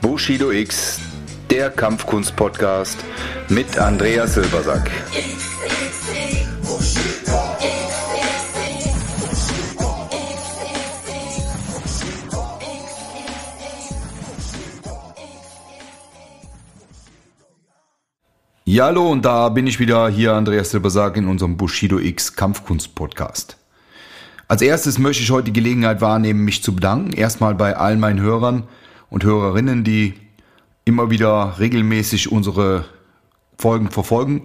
Bushido X, der Kampfkunst-Podcast mit Andreas Silbersack. Ja, hallo und da bin ich wieder hier, Andreas Silbersack, in unserem Bushido X Kampfkunst-Podcast. Als erstes möchte ich heute die Gelegenheit wahrnehmen, mich zu bedanken. Erstmal bei allen meinen Hörern und Hörerinnen, die immer wieder regelmäßig unsere Folgen verfolgen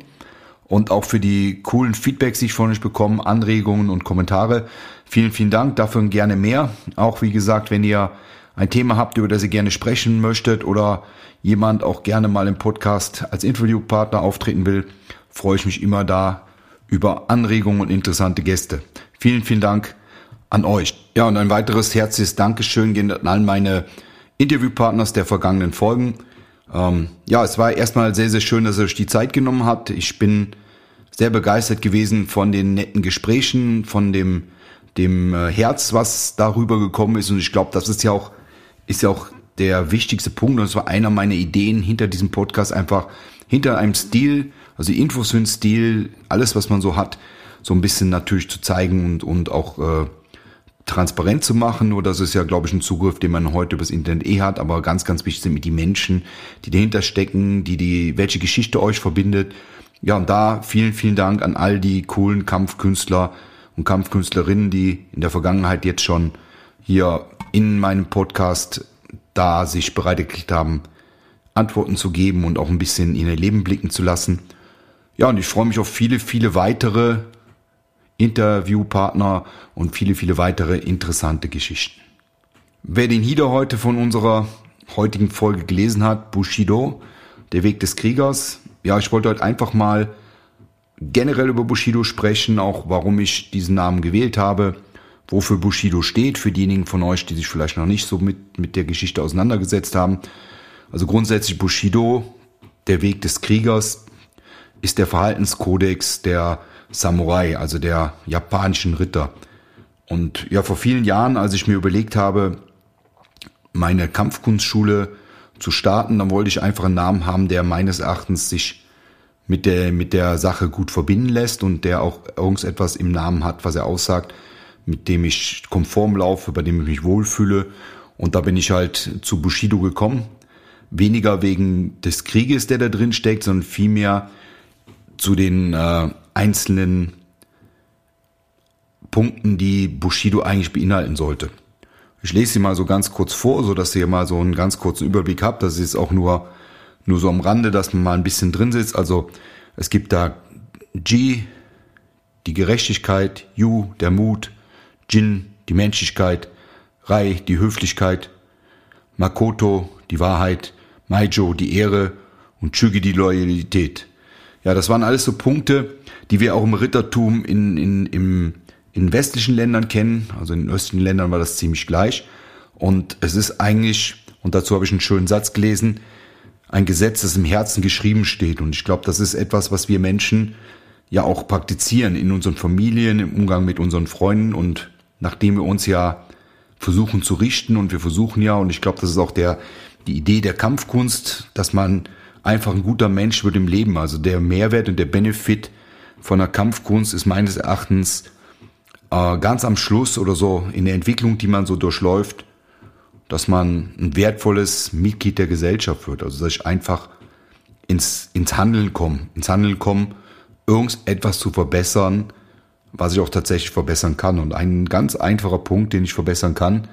und auch für die coolen Feedbacks, die ich von euch bekomme, Anregungen und Kommentare. Vielen, vielen Dank, dafür gerne mehr. Auch wie gesagt, wenn ihr ein Thema habt, über das ihr gerne sprechen möchtet oder jemand auch gerne mal im Podcast als Interviewpartner auftreten will, freue ich mich immer da über Anregungen und interessante Gäste. Vielen, vielen Dank an euch. Ja, und ein weiteres herzliches Dankeschön gehen an all meine Interviewpartners der vergangenen Folgen. Ähm, ja, es war erstmal sehr, sehr schön, dass ihr euch die Zeit genommen habt. Ich bin sehr begeistert gewesen von den netten Gesprächen, von dem, dem äh, Herz, was darüber gekommen ist. Und ich glaube, das ist ja auch ist ja auch der wichtigste Punkt und das war einer meiner Ideen hinter diesem Podcast einfach hinter einem Stil, also Infos für den Stil, alles was man so hat, so ein bisschen natürlich zu zeigen und, und auch äh, transparent zu machen. Nur das ist ja, glaube ich, ein Zugriff, den man heute übers Internet eh hat, aber ganz, ganz wichtig sind die Menschen, die dahinter stecken, die die, welche Geschichte euch verbindet. Ja, und da vielen, vielen Dank an all die coolen Kampfkünstler und Kampfkünstlerinnen, die in der Vergangenheit jetzt schon hier in meinem Podcast da sich bereit erklärt haben, Antworten zu geben und auch ein bisschen in ihr Leben blicken zu lassen. Ja, und ich freue mich auf viele, viele weitere Interviewpartner und viele, viele weitere interessante Geschichten. Wer den Hieder heute von unserer heutigen Folge gelesen hat, Bushido, der Weg des Kriegers. Ja, ich wollte heute einfach mal generell über Bushido sprechen, auch warum ich diesen Namen gewählt habe wofür Bushido steht, für diejenigen von euch, die sich vielleicht noch nicht so mit, mit der Geschichte auseinandergesetzt haben. Also grundsätzlich Bushido, der Weg des Kriegers, ist der Verhaltenskodex der Samurai, also der japanischen Ritter. Und ja, vor vielen Jahren, als ich mir überlegt habe, meine Kampfkunstschule zu starten, dann wollte ich einfach einen Namen haben, der meines Erachtens sich mit der, mit der Sache gut verbinden lässt und der auch irgendetwas im Namen hat, was er aussagt, mit dem ich konform laufe, bei dem ich mich wohlfühle. Und da bin ich halt zu Bushido gekommen. Weniger wegen des Krieges, der da drin steckt, sondern vielmehr zu den äh, einzelnen Punkten, die Bushido eigentlich beinhalten sollte. Ich lese sie mal so ganz kurz vor, so dass ihr mal so einen ganz kurzen Überblick habt. Das ist auch nur, nur so am Rande, dass man mal ein bisschen drin sitzt. Also es gibt da G, die Gerechtigkeit, U, der Mut, Jin, die Menschlichkeit, Rai, die Höflichkeit, Makoto, die Wahrheit, Maijo, die Ehre und Chugi, die Loyalität. Ja, das waren alles so Punkte, die wir auch im Rittertum in, in, im, in westlichen Ländern kennen. Also in östlichen Ländern war das ziemlich gleich. Und es ist eigentlich, und dazu habe ich einen schönen Satz gelesen, ein Gesetz, das im Herzen geschrieben steht. Und ich glaube, das ist etwas, was wir Menschen ja auch praktizieren in unseren Familien, im Umgang mit unseren Freunden und nachdem wir uns ja versuchen zu richten und wir versuchen ja, und ich glaube, das ist auch der, die Idee der Kampfkunst, dass man einfach ein guter Mensch wird im Leben. Also der Mehrwert und der Benefit von der Kampfkunst ist meines Erachtens äh, ganz am Schluss oder so in der Entwicklung, die man so durchläuft, dass man ein wertvolles Mitglied der Gesellschaft wird. Also dass ich einfach ins, ins Handeln komme, ins Handeln komme, irgendetwas zu verbessern, was ich auch tatsächlich verbessern kann. Und ein ganz einfacher Punkt, den ich verbessern kann,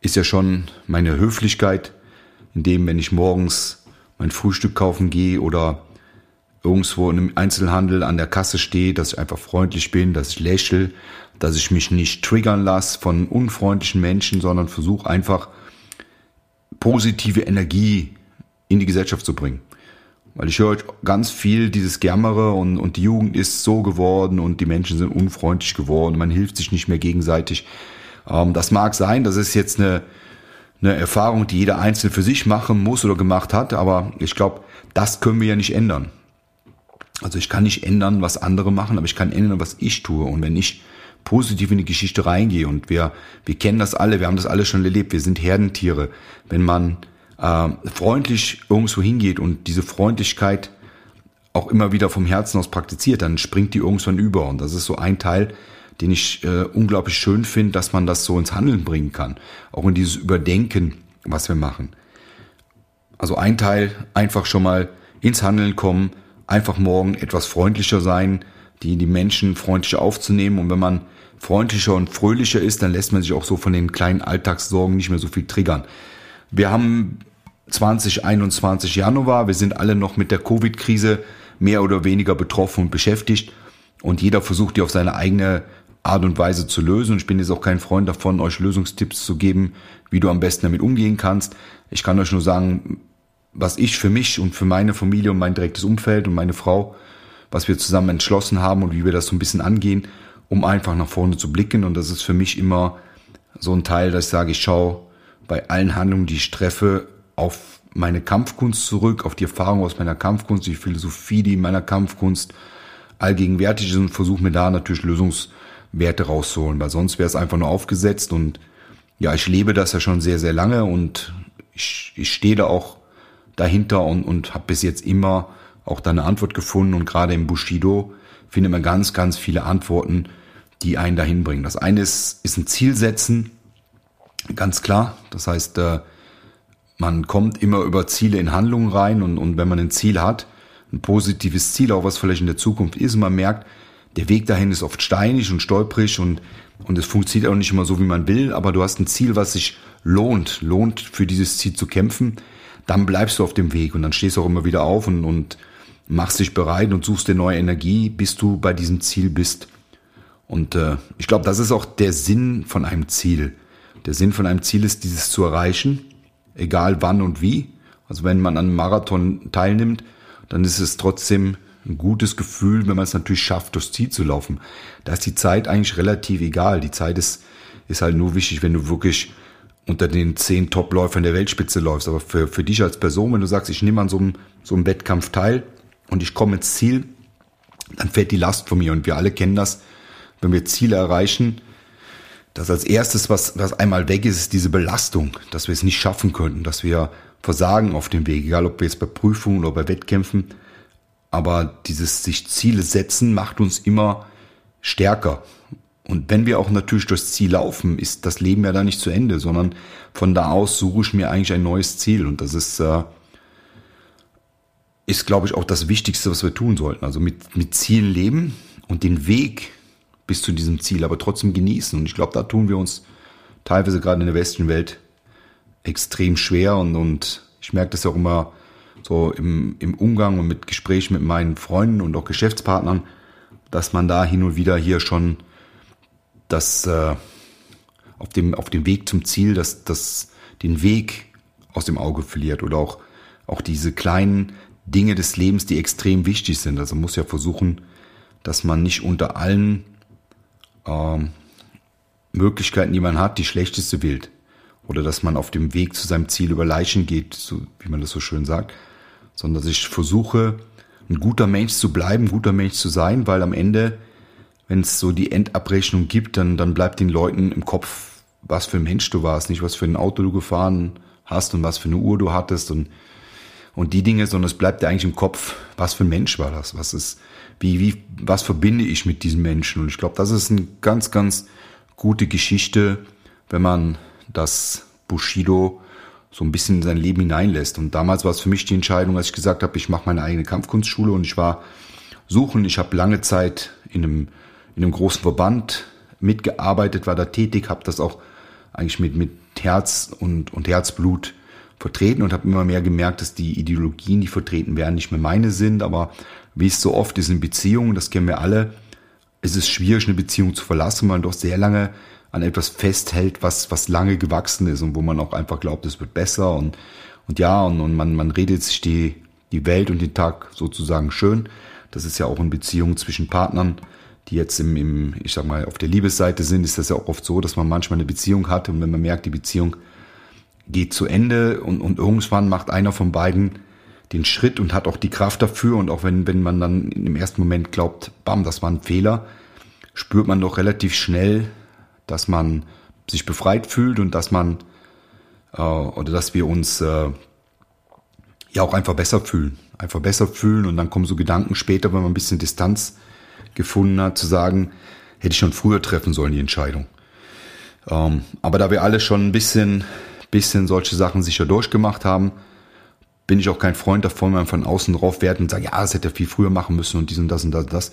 ist ja schon meine Höflichkeit, indem, wenn ich morgens mein Frühstück kaufen gehe oder irgendwo einem Einzelhandel an der Kasse stehe, dass ich einfach freundlich bin, dass ich lächle, dass ich mich nicht triggern lasse von unfreundlichen Menschen, sondern versuche einfach positive Energie in die Gesellschaft zu bringen. Weil ich höre ganz viel dieses Germere und, und die Jugend ist so geworden und die Menschen sind unfreundlich geworden, man hilft sich nicht mehr gegenseitig. Ähm, das mag sein, das ist jetzt eine, eine Erfahrung, die jeder Einzelne für sich machen muss oder gemacht hat, aber ich glaube, das können wir ja nicht ändern. Also ich kann nicht ändern, was andere machen, aber ich kann ändern, was ich tue. Und wenn ich positiv in die Geschichte reingehe. Und wir, wir kennen das alle, wir haben das alle schon erlebt, wir sind Herdentiere. Wenn man äh, freundlich irgendwo hingeht und diese Freundlichkeit auch immer wieder vom Herzen aus praktiziert, dann springt die irgendwann über. Und das ist so ein Teil, den ich äh, unglaublich schön finde, dass man das so ins Handeln bringen kann. Auch in dieses Überdenken, was wir machen. Also ein Teil, einfach schon mal ins Handeln kommen, einfach morgen etwas freundlicher sein, die, die Menschen freundlicher aufzunehmen. Und wenn man freundlicher und fröhlicher ist, dann lässt man sich auch so von den kleinen Alltagssorgen nicht mehr so viel triggern. Wir haben 2021 Januar, wir sind alle noch mit der Covid-Krise mehr oder weniger betroffen und beschäftigt. Und jeder versucht die auf seine eigene Art und Weise zu lösen. Und ich bin jetzt auch kein Freund davon, euch Lösungstipps zu geben, wie du am besten damit umgehen kannst. Ich kann euch nur sagen, was ich für mich und für meine Familie und mein direktes Umfeld und meine Frau, was wir zusammen entschlossen haben und wie wir das so ein bisschen angehen, um einfach nach vorne zu blicken. Und das ist für mich immer so ein Teil, dass ich sage, ich schaue bei allen Handlungen, die ich treffe, auf meine Kampfkunst zurück, auf die Erfahrung aus meiner Kampfkunst, die Philosophie, die in meiner Kampfkunst allgegenwärtig ist und versuche mir da natürlich Lösungswerte rauszuholen, weil sonst wäre es einfach nur aufgesetzt und ja, ich lebe das ja schon sehr, sehr lange und ich, ich stehe da auch dahinter und, und habe bis jetzt immer auch da eine Antwort gefunden und gerade im Bushido findet man ganz, ganz viele Antworten, die einen dahin bringen. Das eine ist, ist ein Ziel setzen, ganz klar. Das heißt, äh, man kommt immer über Ziele in Handlungen rein und, und wenn man ein Ziel hat, ein positives Ziel, auch was vielleicht in der Zukunft ist, man merkt, der Weg dahin ist oft steinig und stolprig und, und es funktioniert auch nicht immer so, wie man will, aber du hast ein Ziel, was sich lohnt, lohnt für dieses Ziel zu kämpfen, dann bleibst du auf dem Weg und dann stehst du auch immer wieder auf und, und machst dich bereit und suchst dir neue Energie, bis du bei diesem Ziel bist. Und äh, ich glaube, das ist auch der Sinn von einem Ziel. Der Sinn von einem Ziel ist, dieses zu erreichen, egal wann und wie. Also wenn man an einem Marathon teilnimmt, dann ist es trotzdem ein gutes Gefühl, wenn man es natürlich schafft, durchs Ziel zu laufen. Da ist die Zeit eigentlich relativ egal. Die Zeit ist, ist halt nur wichtig, wenn du wirklich unter den zehn Topläufern der Weltspitze läufst. Aber für, für dich als Person, wenn du sagst, ich nehme an so einem, so einem Wettkampf teil und ich komme ins Ziel, dann fällt die Last von mir. Und wir alle kennen das, wenn wir Ziele erreichen, dass als erstes, was, was einmal weg ist, ist diese Belastung, dass wir es nicht schaffen könnten, dass wir versagen auf dem Weg, egal ob wir jetzt bei Prüfungen oder bei Wettkämpfen. Aber dieses sich Ziele setzen macht uns immer stärker. Und wenn wir auch natürlich durchs Ziel laufen, ist das Leben ja da nicht zu Ende, sondern von da aus suche ich mir eigentlich ein neues Ziel. Und das ist, äh, ist glaube ich, auch das Wichtigste, was wir tun sollten. Also mit, mit Zielen leben und den Weg bis zu diesem Ziel, aber trotzdem genießen. Und ich glaube, da tun wir uns teilweise gerade in der westlichen Welt extrem schwer. Und, und ich merke das auch immer so im, im Umgang und mit Gesprächen mit meinen Freunden und auch Geschäftspartnern, dass man da hin und wieder hier schon das äh, auf dem auf dem Weg zum Ziel, dass das den Weg aus dem Auge verliert oder auch auch diese kleinen Dinge des Lebens, die extrem wichtig sind. Also man muss ja versuchen, dass man nicht unter allen ähm, Möglichkeiten, die man hat, die schlechteste wählt. Oder dass man auf dem Weg zu seinem Ziel über Leichen geht, so, wie man das so schön sagt. Sondern dass ich versuche, ein guter Mensch zu bleiben, ein guter Mensch zu sein, weil am Ende, wenn es so die Endabrechnung gibt, dann, dann bleibt den Leuten im Kopf, was für ein Mensch du warst, nicht was für ein Auto du gefahren hast und was für eine Uhr du hattest und, und die Dinge, sondern es bleibt dir eigentlich im Kopf, was für ein Mensch war das, was ist, wie, wie, was verbinde ich mit diesen Menschen? Und ich glaube, das ist eine ganz, ganz gute Geschichte, wenn man das Bushido so ein bisschen in sein Leben hineinlässt. Und damals war es für mich die Entscheidung, als ich gesagt habe, ich mache meine eigene Kampfkunstschule und ich war suchen. Ich habe lange Zeit in einem, in einem großen Verband mitgearbeitet, war da tätig, habe das auch eigentlich mit, mit Herz und, und Herzblut vertreten und habe immer mehr gemerkt, dass die Ideologien, die vertreten werden, nicht mehr meine sind. Aber wie es so oft ist in Beziehungen, das kennen wir alle, es ist schwierig, eine Beziehung zu verlassen, weil man doch sehr lange an etwas festhält, was, was lange gewachsen ist und wo man auch einfach glaubt, es wird besser und, und ja, und, und man, man redet sich die, die Welt und den Tag sozusagen schön. Das ist ja auch in Beziehungen zwischen Partnern, die jetzt im, im, ich sag mal, auf der Liebesseite sind, ist das ja auch oft so, dass man manchmal eine Beziehung hat und wenn man merkt, die Beziehung geht zu Ende und, und irgendwann macht einer von beiden den Schritt und hat auch die Kraft dafür und auch wenn, wenn man dann im ersten Moment glaubt, bam, das war ein Fehler, spürt man doch relativ schnell, dass man sich befreit fühlt und dass man äh, oder dass wir uns äh, ja auch einfach besser fühlen. Einfach besser fühlen und dann kommen so Gedanken später, wenn man ein bisschen Distanz gefunden hat, zu sagen, hätte ich schon früher treffen sollen, die Entscheidung. Ähm, aber da wir alle schon ein bisschen, bisschen solche Sachen sicher durchgemacht haben, bin ich auch kein Freund davon, wenn man von außen drauf werten und sagt, ja, das hätte er viel früher machen müssen und dies und das und das und das.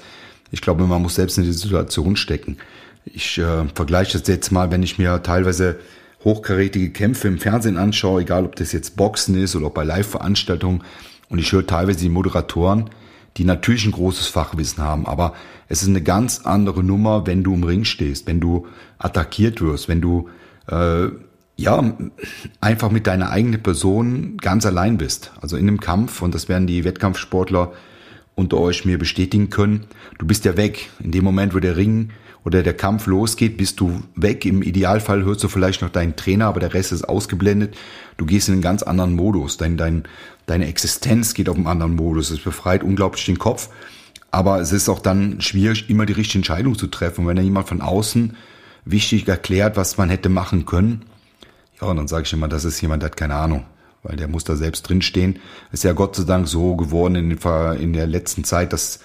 Ich glaube, man muss selbst in die Situation stecken. Ich äh, vergleiche das jetzt mal, wenn ich mir teilweise hochkarätige Kämpfe im Fernsehen anschaue, egal ob das jetzt Boxen ist oder bei Live-Veranstaltungen, und ich höre teilweise die Moderatoren, die natürlich ein großes Fachwissen haben, aber es ist eine ganz andere Nummer, wenn du im Ring stehst, wenn du attackiert wirst, wenn du äh, ja einfach mit deiner eigenen Person ganz allein bist. Also in einem Kampf, und das werden die Wettkampfsportler unter euch mir bestätigen können, du bist ja weg. In dem Moment, wo der Ring oder der Kampf losgeht, bist du weg. Im Idealfall hörst du vielleicht noch deinen Trainer, aber der Rest ist ausgeblendet. Du gehst in einen ganz anderen Modus. Dein, dein, deine Existenz geht auf einen anderen Modus. Es befreit unglaublich den Kopf. Aber es ist auch dann schwierig, immer die richtige Entscheidung zu treffen. Und wenn da jemand von außen wichtig erklärt, was man hätte machen können, ja, und dann sage ich immer, das ist jemand, der hat keine Ahnung. Weil der muss da selbst drinstehen. Ist ja Gott sei Dank so geworden in, in der letzten Zeit, dass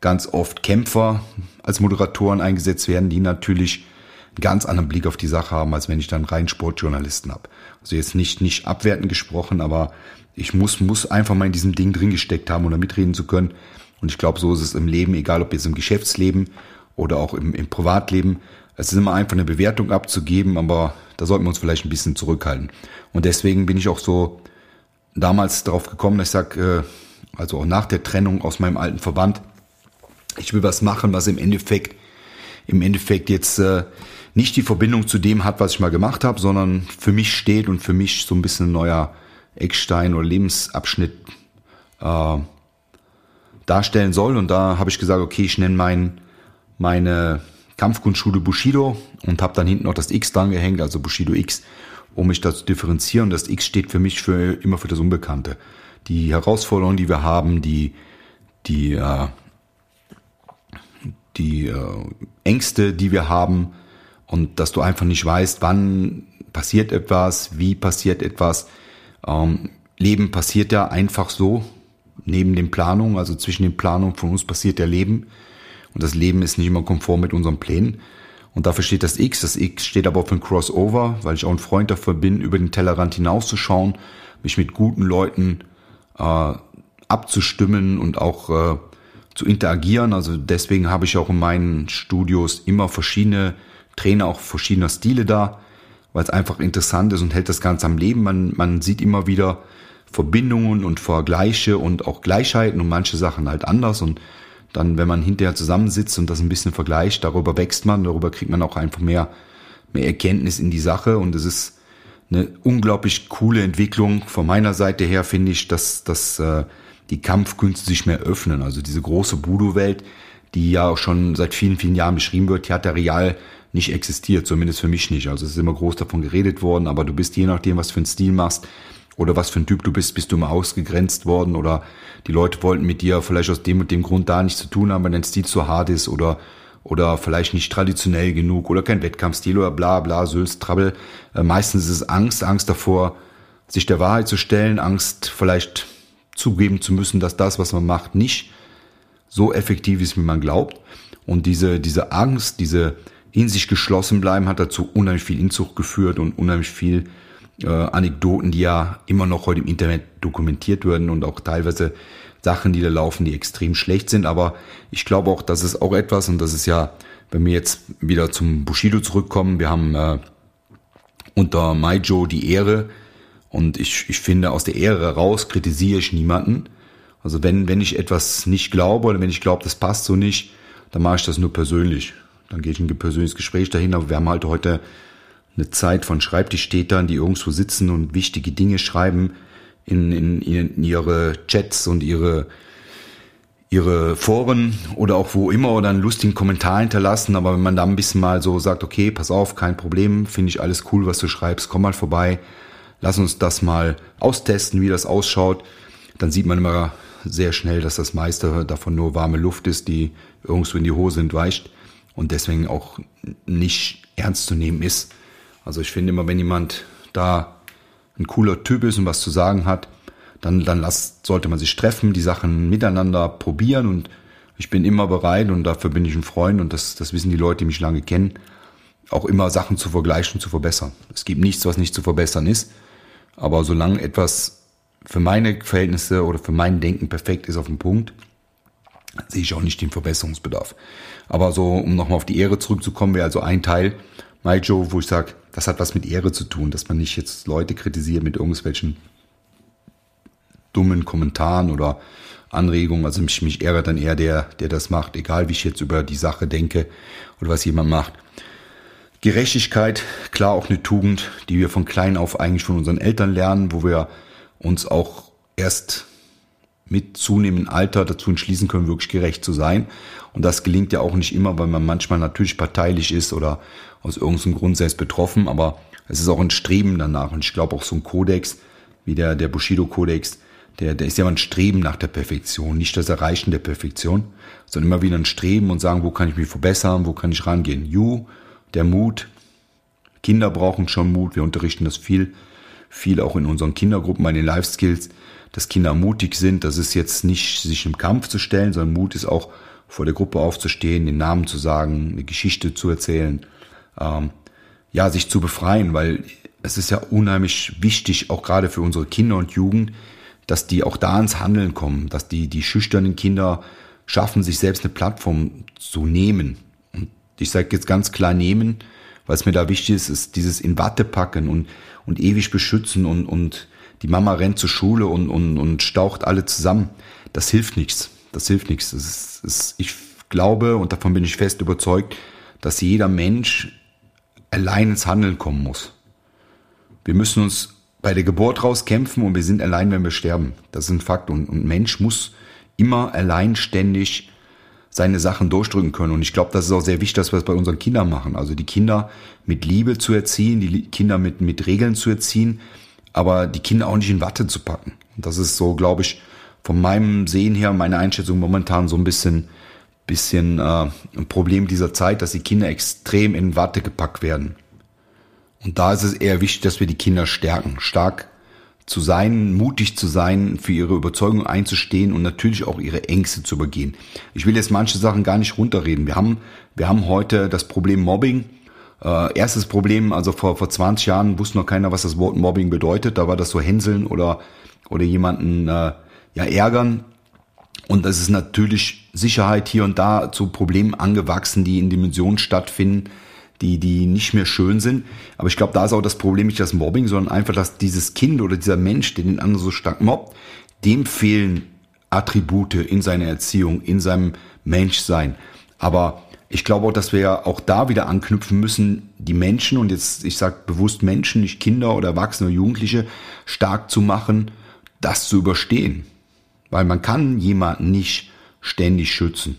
ganz oft Kämpfer als Moderatoren eingesetzt werden, die natürlich einen ganz anderen Blick auf die Sache haben, als wenn ich dann rein Sportjournalisten habe. Also jetzt nicht, nicht abwertend gesprochen, aber ich muss, muss einfach mal in diesem Ding drin gesteckt haben, um da mitreden zu können. Und ich glaube, so ist es im Leben, egal ob jetzt im Geschäftsleben oder auch im, im Privatleben. Es ist immer einfach eine Bewertung abzugeben, aber da sollten wir uns vielleicht ein bisschen zurückhalten. Und deswegen bin ich auch so damals darauf gekommen, dass ich sage, äh, also auch nach der Trennung aus meinem alten Verband, ich will was machen, was im Endeffekt, im Endeffekt jetzt äh, nicht die Verbindung zu dem hat, was ich mal gemacht habe, sondern für mich steht und für mich so ein bisschen ein neuer Eckstein oder Lebensabschnitt äh, darstellen soll. Und da habe ich gesagt, okay, ich nenne mein, meine Kampfkunstschule Bushido und habe dann hinten noch das X dran gehängt, also Bushido X, um mich da zu differenzieren. Das X steht für mich für immer für das Unbekannte. Die Herausforderungen, die wir haben, die, die äh, die äh, Ängste, die wir haben und dass du einfach nicht weißt, wann passiert etwas, wie passiert etwas. Ähm, Leben passiert ja einfach so, neben den Planungen, also zwischen den Planungen von uns passiert ja Leben und das Leben ist nicht immer konform mit unseren Plänen. Und dafür steht das X. Das X steht aber für ein Crossover, weil ich auch ein Freund davon bin, über den Tellerrand hinauszuschauen, mich mit guten Leuten äh, abzustimmen und auch äh, zu interagieren. Also deswegen habe ich auch in meinen Studios immer verschiedene Trainer, auch verschiedener Stile da, weil es einfach interessant ist und hält das Ganze am Leben. Man, man sieht immer wieder Verbindungen und Vergleiche und auch Gleichheiten und manche Sachen halt anders und dann, wenn man hinterher zusammensitzt und das ein bisschen vergleicht, darüber wächst man, darüber kriegt man auch einfach mehr, mehr Erkenntnis in die Sache und es ist eine unglaublich coole Entwicklung von meiner Seite her, finde ich, dass, dass äh, die Kampfkünste sich mehr öffnen. Also diese große Budo-Welt, die ja auch schon seit vielen, vielen Jahren beschrieben wird, die hat ja real nicht existiert, zumindest für mich nicht. Also es ist immer groß davon geredet worden, aber du bist je nachdem, was für einen Stil machst oder was für ein Typ du bist, bist du immer ausgegrenzt worden oder die Leute wollten mit dir vielleicht aus dem und dem Grund da nichts zu tun haben, weil dein Stil zu hart ist oder oder vielleicht nicht traditionell genug oder kein Wettkampfstil oder bla bla, Sülz, Trabbel. Äh, meistens ist es Angst, Angst davor, sich der Wahrheit zu stellen, Angst vielleicht zugeben zu müssen, dass das, was man macht, nicht so effektiv ist, wie man glaubt. Und diese, diese Angst, diese in sich geschlossen bleiben, hat dazu unheimlich viel Inzucht geführt und unheimlich viel äh, Anekdoten, die ja immer noch heute im Internet dokumentiert werden und auch teilweise Sachen, die da laufen, die extrem schlecht sind. Aber ich glaube auch, das ist auch etwas, und das ist ja, wenn wir jetzt wieder zum Bushido zurückkommen, wir haben äh, unter Maijo die Ehre, und ich, ich finde, aus der Ehre heraus kritisiere ich niemanden. Also wenn, wenn ich etwas nicht glaube oder wenn ich glaube, das passt so nicht, dann mache ich das nur persönlich. Dann gehe ich in ein persönliches Gespräch dahin. Aber wir haben halt heute eine Zeit von Schreibtischtätern, die irgendwo sitzen und wichtige Dinge schreiben in, in, in ihre Chats und ihre, ihre Foren oder auch wo immer oder einen lustigen Kommentar hinterlassen. Aber wenn man da ein bisschen mal so sagt, okay, pass auf, kein Problem, finde ich alles cool, was du schreibst, komm mal vorbei, lass uns das mal austesten, wie das ausschaut. Dann sieht man immer sehr schnell, dass das meiste davon nur warme Luft ist, die irgendwo in die Hose entweicht. Und deswegen auch nicht ernst zu nehmen ist. Also ich finde immer, wenn jemand da ein cooler Typ ist und was zu sagen hat, dann, dann lass, sollte man sich treffen, die Sachen miteinander probieren und ich bin immer bereit und dafür bin ich ein Freund und das, das wissen die Leute, die mich lange kennen, auch immer Sachen zu vergleichen zu verbessern. Es gibt nichts, was nicht zu verbessern ist, aber solange etwas für meine Verhältnisse oder für mein Denken perfekt ist auf dem Punkt, sehe ich auch nicht den Verbesserungsbedarf. Aber so, um nochmal auf die Ehre zurückzukommen, wäre also ein Teil, Joe, wo ich sage, das hat was mit Ehre zu tun, dass man nicht jetzt Leute kritisiert mit irgendwelchen dummen Kommentaren oder Anregungen. Also mich, mich ärgert dann eher der, der das macht, egal wie ich jetzt über die Sache denke oder was jemand macht. Gerechtigkeit, klar auch eine Tugend, die wir von klein auf eigentlich von unseren Eltern lernen, wo wir uns auch erst mit zunehmendem Alter dazu entschließen können, wirklich gerecht zu sein. Und das gelingt ja auch nicht immer, weil man manchmal natürlich parteilich ist oder aus irgendeinem Grund selbst betroffen, aber es ist auch ein Streben danach. Und ich glaube auch so ein Kodex, wie der, der Bushido-Kodex, der, der ist ja ein Streben nach der Perfektion, nicht das Erreichen der Perfektion, sondern immer wieder ein Streben und sagen, wo kann ich mich verbessern, wo kann ich rangehen. You, der Mut. Kinder brauchen schon Mut. Wir unterrichten das viel, viel auch in unseren Kindergruppen bei den Life Skills, dass Kinder mutig sind. Das ist jetzt nicht sich im Kampf zu stellen, sondern Mut ist auch vor der Gruppe aufzustehen, den Namen zu sagen, eine Geschichte zu erzählen, ähm, ja, sich zu befreien, weil es ist ja unheimlich wichtig, auch gerade für unsere Kinder und Jugend, dass die auch da ins Handeln kommen, dass die, die schüchternen Kinder schaffen, sich selbst eine Plattform zu nehmen. Und ich sage jetzt ganz klar nehmen, weil es mir da wichtig ist, ist dieses in Watte packen und, und ewig beschützen und, und die Mama rennt zur Schule und, und, und staucht alle zusammen. Das hilft nichts. Das hilft nichts. Das ist, ist, ich glaube, und davon bin ich fest überzeugt, dass jeder Mensch allein ins Handeln kommen muss. Wir müssen uns bei der Geburt rauskämpfen und wir sind allein, wenn wir sterben. Das ist ein Fakt. Und ein Mensch muss immer alleinständig seine Sachen durchdrücken können. Und ich glaube, das ist auch sehr wichtig, dass wir es bei unseren Kindern machen. Also die Kinder mit Liebe zu erziehen, die Kinder mit, mit Regeln zu erziehen, aber die Kinder auch nicht in Watte zu packen. Das ist so, glaube ich, von meinem Sehen her, meine Einschätzung momentan so ein bisschen, bisschen äh, ein Problem dieser Zeit, dass die Kinder extrem in Watte gepackt werden. Und da ist es eher wichtig, dass wir die Kinder stärken, stark zu sein, mutig zu sein, für ihre Überzeugung einzustehen und natürlich auch ihre Ängste zu übergehen. Ich will jetzt manche Sachen gar nicht runterreden. Wir haben, wir haben heute das Problem Mobbing. Äh, erstes Problem, also vor, vor 20 Jahren wusste noch keiner, was das Wort Mobbing bedeutet. Da war das so Hänseln oder, oder jemanden äh, ja, ärgern. Und das ist natürlich Sicherheit hier und da zu Problemen angewachsen, die in Dimensionen stattfinden, die, die nicht mehr schön sind. Aber ich glaube, da ist auch das Problem nicht das Mobbing, sondern einfach, dass dieses Kind oder dieser Mensch, der den anderen so stark mobbt, dem fehlen Attribute in seiner Erziehung, in seinem Menschsein. Aber ich glaube auch, dass wir auch da wieder anknüpfen müssen, die Menschen, und jetzt, ich sage bewusst Menschen, nicht Kinder oder Erwachsene oder Jugendliche, stark zu machen, das zu überstehen. Weil man kann jemanden nicht ständig schützen.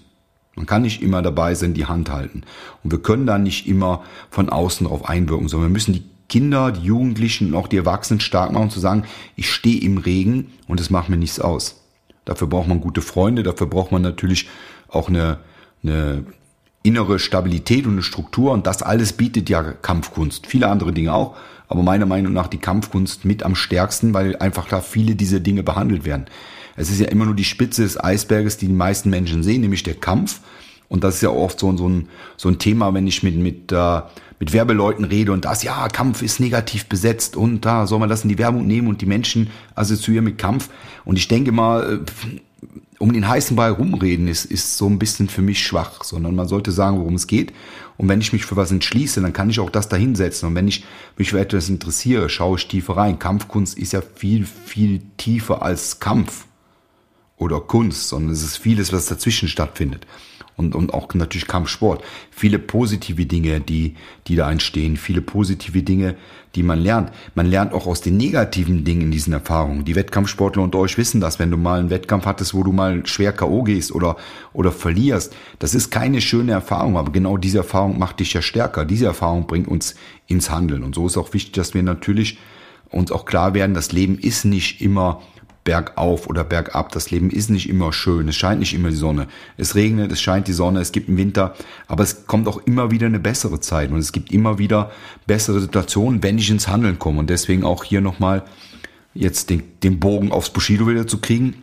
Man kann nicht immer dabei sein, die Hand halten. Und wir können da nicht immer von außen drauf einwirken, sondern wir müssen die Kinder, die Jugendlichen und auch die Erwachsenen stark machen, zu sagen, ich stehe im Regen und es macht mir nichts aus. Dafür braucht man gute Freunde, dafür braucht man natürlich auch eine, eine innere Stabilität und eine Struktur und das alles bietet ja Kampfkunst. Viele andere Dinge auch, aber meiner Meinung nach die Kampfkunst mit am stärksten, weil einfach da viele dieser Dinge behandelt werden. Es ist ja immer nur die Spitze des Eisberges, die die meisten Menschen sehen, nämlich der Kampf. Und das ist ja oft so, so, ein, so ein Thema, wenn ich mit, mit, äh, mit Werbeleuten rede und das, ja, Kampf ist negativ besetzt und da soll man das in die Werbung nehmen und die Menschen assoziieren mit Kampf. Und ich denke mal, äh, um den heißen Ball rumreden ist, ist so ein bisschen für mich schwach, sondern man sollte sagen, worum es geht. Und wenn ich mich für was entschließe, dann kann ich auch das dahinsetzen. Und wenn ich mich für etwas interessiere, schaue ich tiefer rein. Kampfkunst ist ja viel, viel tiefer als Kampf oder Kunst, sondern es ist vieles, was dazwischen stattfindet. Und, und auch natürlich Kampfsport. Viele positive Dinge, die, die da entstehen, viele positive Dinge, die man lernt. Man lernt auch aus den negativen Dingen in diesen Erfahrungen. Die Wettkampfsportler unter euch wissen das, wenn du mal einen Wettkampf hattest, wo du mal schwer K.O. gehst oder, oder verlierst. Das ist keine schöne Erfahrung, aber genau diese Erfahrung macht dich ja stärker. Diese Erfahrung bringt uns ins Handeln. Und so ist auch wichtig, dass wir natürlich uns auch klar werden, das Leben ist nicht immer bergauf oder bergab. Das Leben ist nicht immer schön. Es scheint nicht immer die Sonne. Es regnet, es scheint die Sonne, es gibt einen Winter. Aber es kommt auch immer wieder eine bessere Zeit und es gibt immer wieder bessere Situationen, wenn ich ins Handeln komme. Und deswegen auch hier nochmal jetzt den, den Bogen aufs Bushido wieder zu kriegen.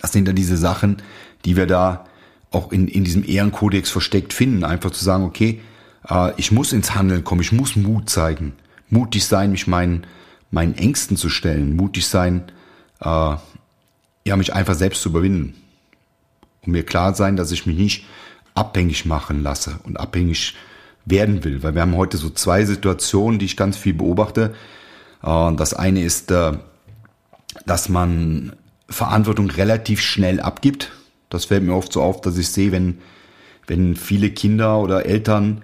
Das sind dann diese Sachen, die wir da auch in, in diesem Ehrenkodex versteckt finden. Einfach zu sagen, okay, äh, ich muss ins Handeln kommen, ich muss Mut zeigen. Mutig sein, mich meinen, meinen Ängsten zu stellen. Mutig sein, äh, ja, mich einfach selbst zu überwinden. Und mir klar sein, dass ich mich nicht abhängig machen lasse und abhängig werden will. Weil wir haben heute so zwei Situationen, die ich ganz viel beobachte. Äh, das eine ist, äh, dass man Verantwortung relativ schnell abgibt. Das fällt mir oft so auf, dass ich sehe, wenn, wenn viele Kinder oder Eltern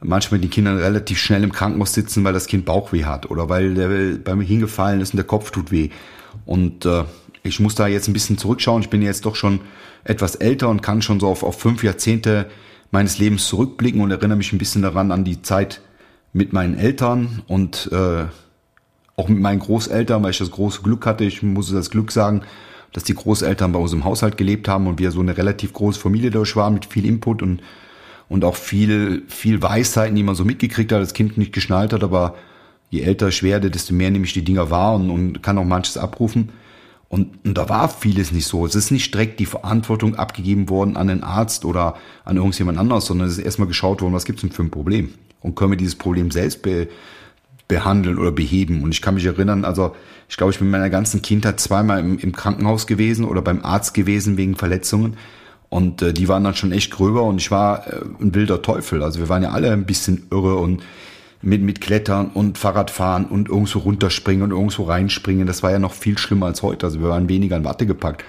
manchmal die Kinder relativ schnell im Krankenhaus sitzen, weil das Kind Bauchweh hat oder weil der beim hingefallen ist und der Kopf tut weh. Und äh, ich muss da jetzt ein bisschen zurückschauen. Ich bin jetzt doch schon etwas älter und kann schon so auf, auf fünf Jahrzehnte meines Lebens zurückblicken und erinnere mich ein bisschen daran an die Zeit mit meinen Eltern und äh, auch mit meinen Großeltern, weil ich das große Glück hatte. Ich muss das Glück sagen, dass die Großeltern bei uns im Haushalt gelebt haben und wir so eine relativ große Familie durch waren mit viel Input und und auch viel viel Weisheiten, die man so mitgekriegt hat, als Kind nicht geschnallt hat, aber je älter ich werde, desto mehr nehme ich die Dinger wahr und, und kann auch manches abrufen. Und, und da war vieles nicht so. Es ist nicht direkt die Verantwortung abgegeben worden an den Arzt oder an irgendjemand anderes, sondern es ist erstmal geschaut worden, was gibt es denn für ein Problem? Und können wir dieses Problem selbst be, behandeln oder beheben? Und ich kann mich erinnern, also ich glaube, ich bin in meiner ganzen Kindheit zweimal im, im Krankenhaus gewesen oder beim Arzt gewesen wegen Verletzungen. Und äh, die waren dann schon echt gröber und ich war äh, ein wilder Teufel. Also wir waren ja alle ein bisschen irre und mit, mit Klettern und Fahrradfahren und irgendwo runterspringen und irgendwo reinspringen. Das war ja noch viel schlimmer als heute. Also wir waren weniger in Watte gepackt.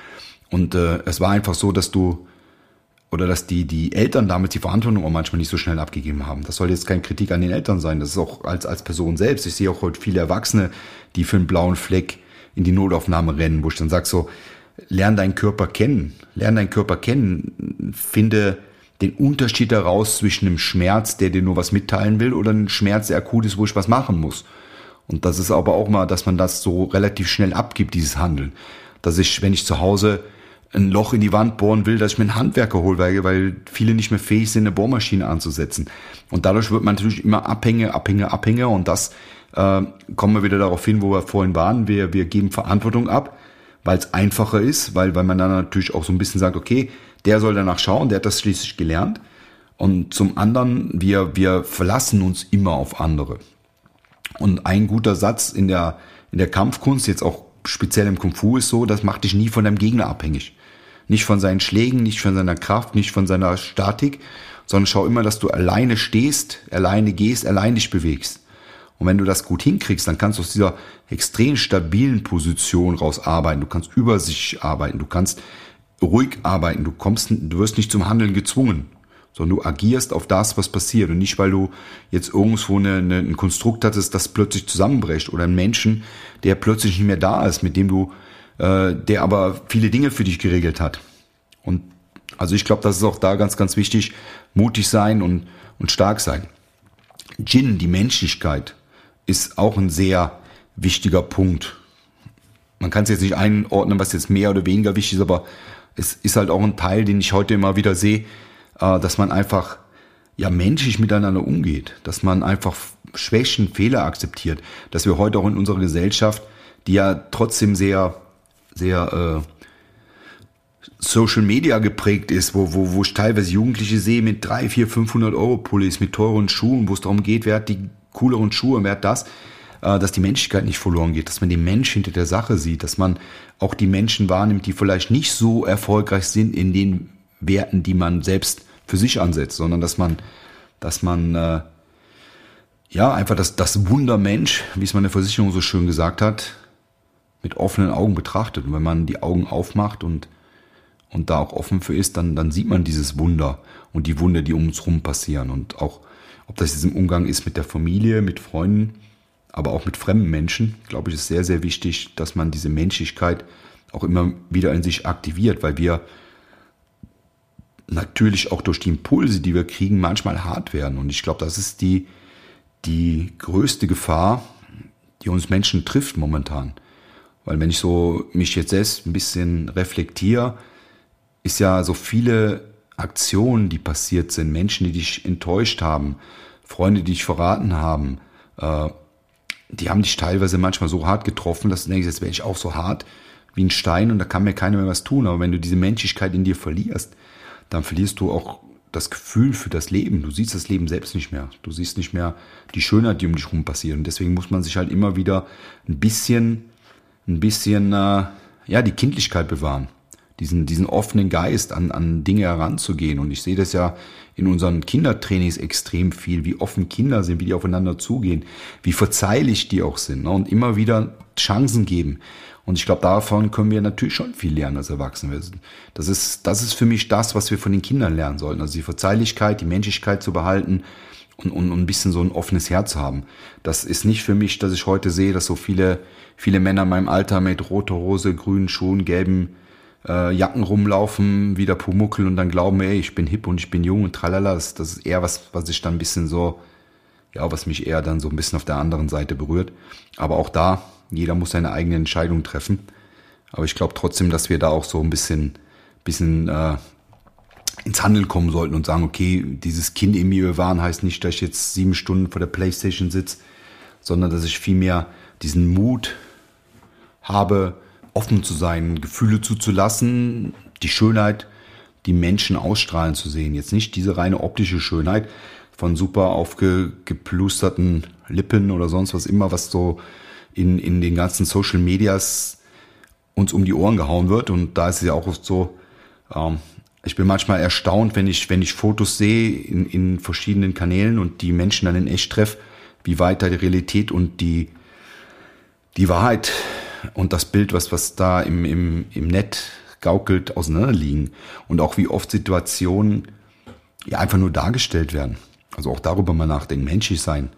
Und äh, es war einfach so, dass du oder dass die, die Eltern damit die Verantwortung auch manchmal nicht so schnell abgegeben haben. Das soll jetzt keine Kritik an den Eltern sein. Das ist auch als, als Person selbst. Ich sehe auch heute viele Erwachsene, die für einen blauen Fleck in die Notaufnahme rennen, wo ich dann sage so, lern deinen Körper kennen. Lern deinen Körper kennen. Finde den Unterschied daraus zwischen einem Schmerz, der dir nur was mitteilen will, oder einem Schmerz, der akut ist, wo ich was machen muss. Und das ist aber auch mal, dass man das so relativ schnell abgibt, dieses Handeln. Dass ich, wenn ich zu Hause ein Loch in die Wand bohren will, dass ich mir einen Handwerker hole, weil, viele nicht mehr fähig sind, eine Bohrmaschine anzusetzen. Und dadurch wird man natürlich immer abhängiger, abhängiger, abhängiger. Und das äh, kommen wir wieder darauf hin, wo wir vorhin waren. Wir, wir geben Verantwortung ab, weil es einfacher ist, weil, weil man dann natürlich auch so ein bisschen sagt, okay, der soll danach schauen, der hat das schließlich gelernt. Und zum anderen, wir, wir verlassen uns immer auf andere. Und ein guter Satz in der, in der Kampfkunst, jetzt auch speziell im Kung Fu, ist so, das macht dich nie von deinem Gegner abhängig. Nicht von seinen Schlägen, nicht von seiner Kraft, nicht von seiner Statik, sondern schau immer, dass du alleine stehst, alleine gehst, allein dich bewegst. Und wenn du das gut hinkriegst, dann kannst du aus dieser extrem stabilen Position raus arbeiten. Du kannst über sich arbeiten. Du kannst ruhig arbeiten. Du kommst, du wirst nicht zum Handeln gezwungen, sondern du agierst auf das, was passiert und nicht, weil du jetzt irgendwo eine, eine, ein Konstrukt hattest, das plötzlich zusammenbricht oder einen Menschen, der plötzlich nicht mehr da ist, mit dem du, äh, der aber viele Dinge für dich geregelt hat. Und also ich glaube, das ist auch da ganz, ganz wichtig, mutig sein und, und stark sein. Jin, die Menschlichkeit, ist auch ein sehr wichtiger Punkt. Man kann es jetzt nicht einordnen, was jetzt mehr oder weniger wichtig ist, aber es ist halt auch ein Teil, den ich heute immer wieder sehe, äh, dass man einfach ja menschlich miteinander umgeht, dass man einfach Schwächen, Fehler akzeptiert, dass wir heute auch in unserer Gesellschaft, die ja trotzdem sehr, sehr äh, Social Media geprägt ist, wo, wo, wo ich teilweise Jugendliche sehe mit drei, vier, 500 Euro Pullis, mit teuren Schuhen, wo es darum geht, wer hat die cooleren Schuhe, wer hat das, dass die Menschlichkeit nicht verloren geht, dass man den Mensch hinter der Sache sieht, dass man auch die Menschen wahrnimmt, die vielleicht nicht so erfolgreich sind in den Werten, die man selbst für sich ansetzt, sondern dass man, dass man äh, ja einfach das, das Wunder Mensch, wie es meine Versicherung so schön gesagt hat, mit offenen Augen betrachtet. Und wenn man die Augen aufmacht und und da auch offen für ist, dann, dann sieht man dieses Wunder und die Wunder, die um uns rum passieren. Und auch, ob das jetzt im Umgang ist mit der Familie, mit Freunden, aber auch mit fremden Menschen, glaube ich, ist sehr, sehr wichtig, dass man diese Menschlichkeit auch immer wieder in sich aktiviert, weil wir natürlich auch durch die Impulse, die wir kriegen, manchmal hart werden. Und ich glaube, das ist die, die größte Gefahr, die uns Menschen trifft momentan. Weil wenn ich so mich jetzt selbst ein bisschen reflektiere, ist ja so viele Aktionen, die passiert sind, Menschen, die dich enttäuscht haben, Freunde, die dich verraten haben, äh, die haben dich teilweise manchmal so hart getroffen, dass du denkst, jetzt wäre ich auch so hart wie ein Stein und da kann mir keiner mehr was tun. Aber wenn du diese Menschlichkeit in dir verlierst, dann verlierst du auch das Gefühl für das Leben. Du siehst das Leben selbst nicht mehr. Du siehst nicht mehr die Schönheit, die um dich herum passiert. Und deswegen muss man sich halt immer wieder ein bisschen, ein bisschen, äh, ja, die Kindlichkeit bewahren. Diesen, diesen offenen Geist an, an Dinge heranzugehen. Und ich sehe das ja in unseren Kindertrainings extrem viel, wie offen Kinder sind, wie die aufeinander zugehen, wie verzeihlich die auch sind ne? und immer wieder Chancen geben. Und ich glaube, davon können wir natürlich schon viel lernen als Erwachsene. Das ist, das ist für mich das, was wir von den Kindern lernen sollten. Also die Verzeihlichkeit, die Menschlichkeit zu behalten und, und, und ein bisschen so ein offenes Herz haben. Das ist nicht für mich, dass ich heute sehe, dass so viele, viele Männer in meinem Alter mit roter Hose, grünen Schuhen, gelben äh, Jacken rumlaufen, wie der Pumuckel und dann glauben, ey, ich bin hip und ich bin jung und tralala. Das, das ist eher was, was ich dann ein bisschen so, ja, was mich eher dann so ein bisschen auf der anderen Seite berührt. Aber auch da jeder muss seine eigene Entscheidung treffen. Aber ich glaube trotzdem, dass wir da auch so ein bisschen, bisschen äh, ins Handeln kommen sollten und sagen, okay, dieses Kind in mir bewahren heißt nicht, dass ich jetzt sieben Stunden vor der Playstation sitze, sondern dass ich vielmehr diesen Mut habe, offen zu sein, Gefühle zuzulassen, die Schönheit, die Menschen ausstrahlen zu sehen. Jetzt nicht diese reine optische Schönheit von super aufgeplusterten Lippen oder sonst was immer, was so in, in den ganzen Social Medias uns um die Ohren gehauen wird. Und da ist es ja auch oft so, ähm, ich bin manchmal erstaunt, wenn ich, wenn ich Fotos sehe in, in verschiedenen Kanälen und die Menschen dann in echt treffe, wie weit da die Realität und die, die Wahrheit und das Bild, was, was da im, im, im Net gaukelt, auseinanderliegen. Und auch wie oft Situationen ja einfach nur dargestellt werden. Also auch darüber mal nachdenken, menschlich sein